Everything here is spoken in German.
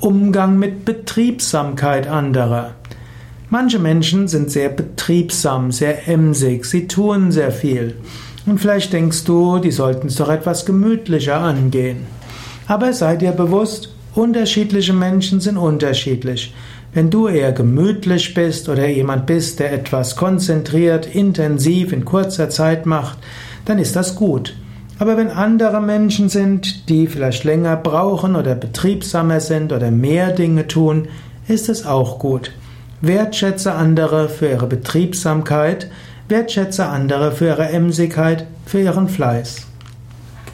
Umgang mit Betriebsamkeit anderer. Manche Menschen sind sehr betriebsam, sehr emsig, sie tun sehr viel. Und vielleicht denkst du, die sollten es doch etwas gemütlicher angehen. Aber sei dir bewusst, unterschiedliche Menschen sind unterschiedlich. Wenn du eher gemütlich bist oder jemand bist, der etwas konzentriert, intensiv in kurzer Zeit macht, dann ist das gut. Aber wenn andere Menschen sind, die vielleicht länger brauchen oder betriebsamer sind oder mehr Dinge tun, ist es auch gut. Wertschätze andere für ihre Betriebsamkeit, wertschätze andere für ihre Emsigkeit, für ihren Fleiß.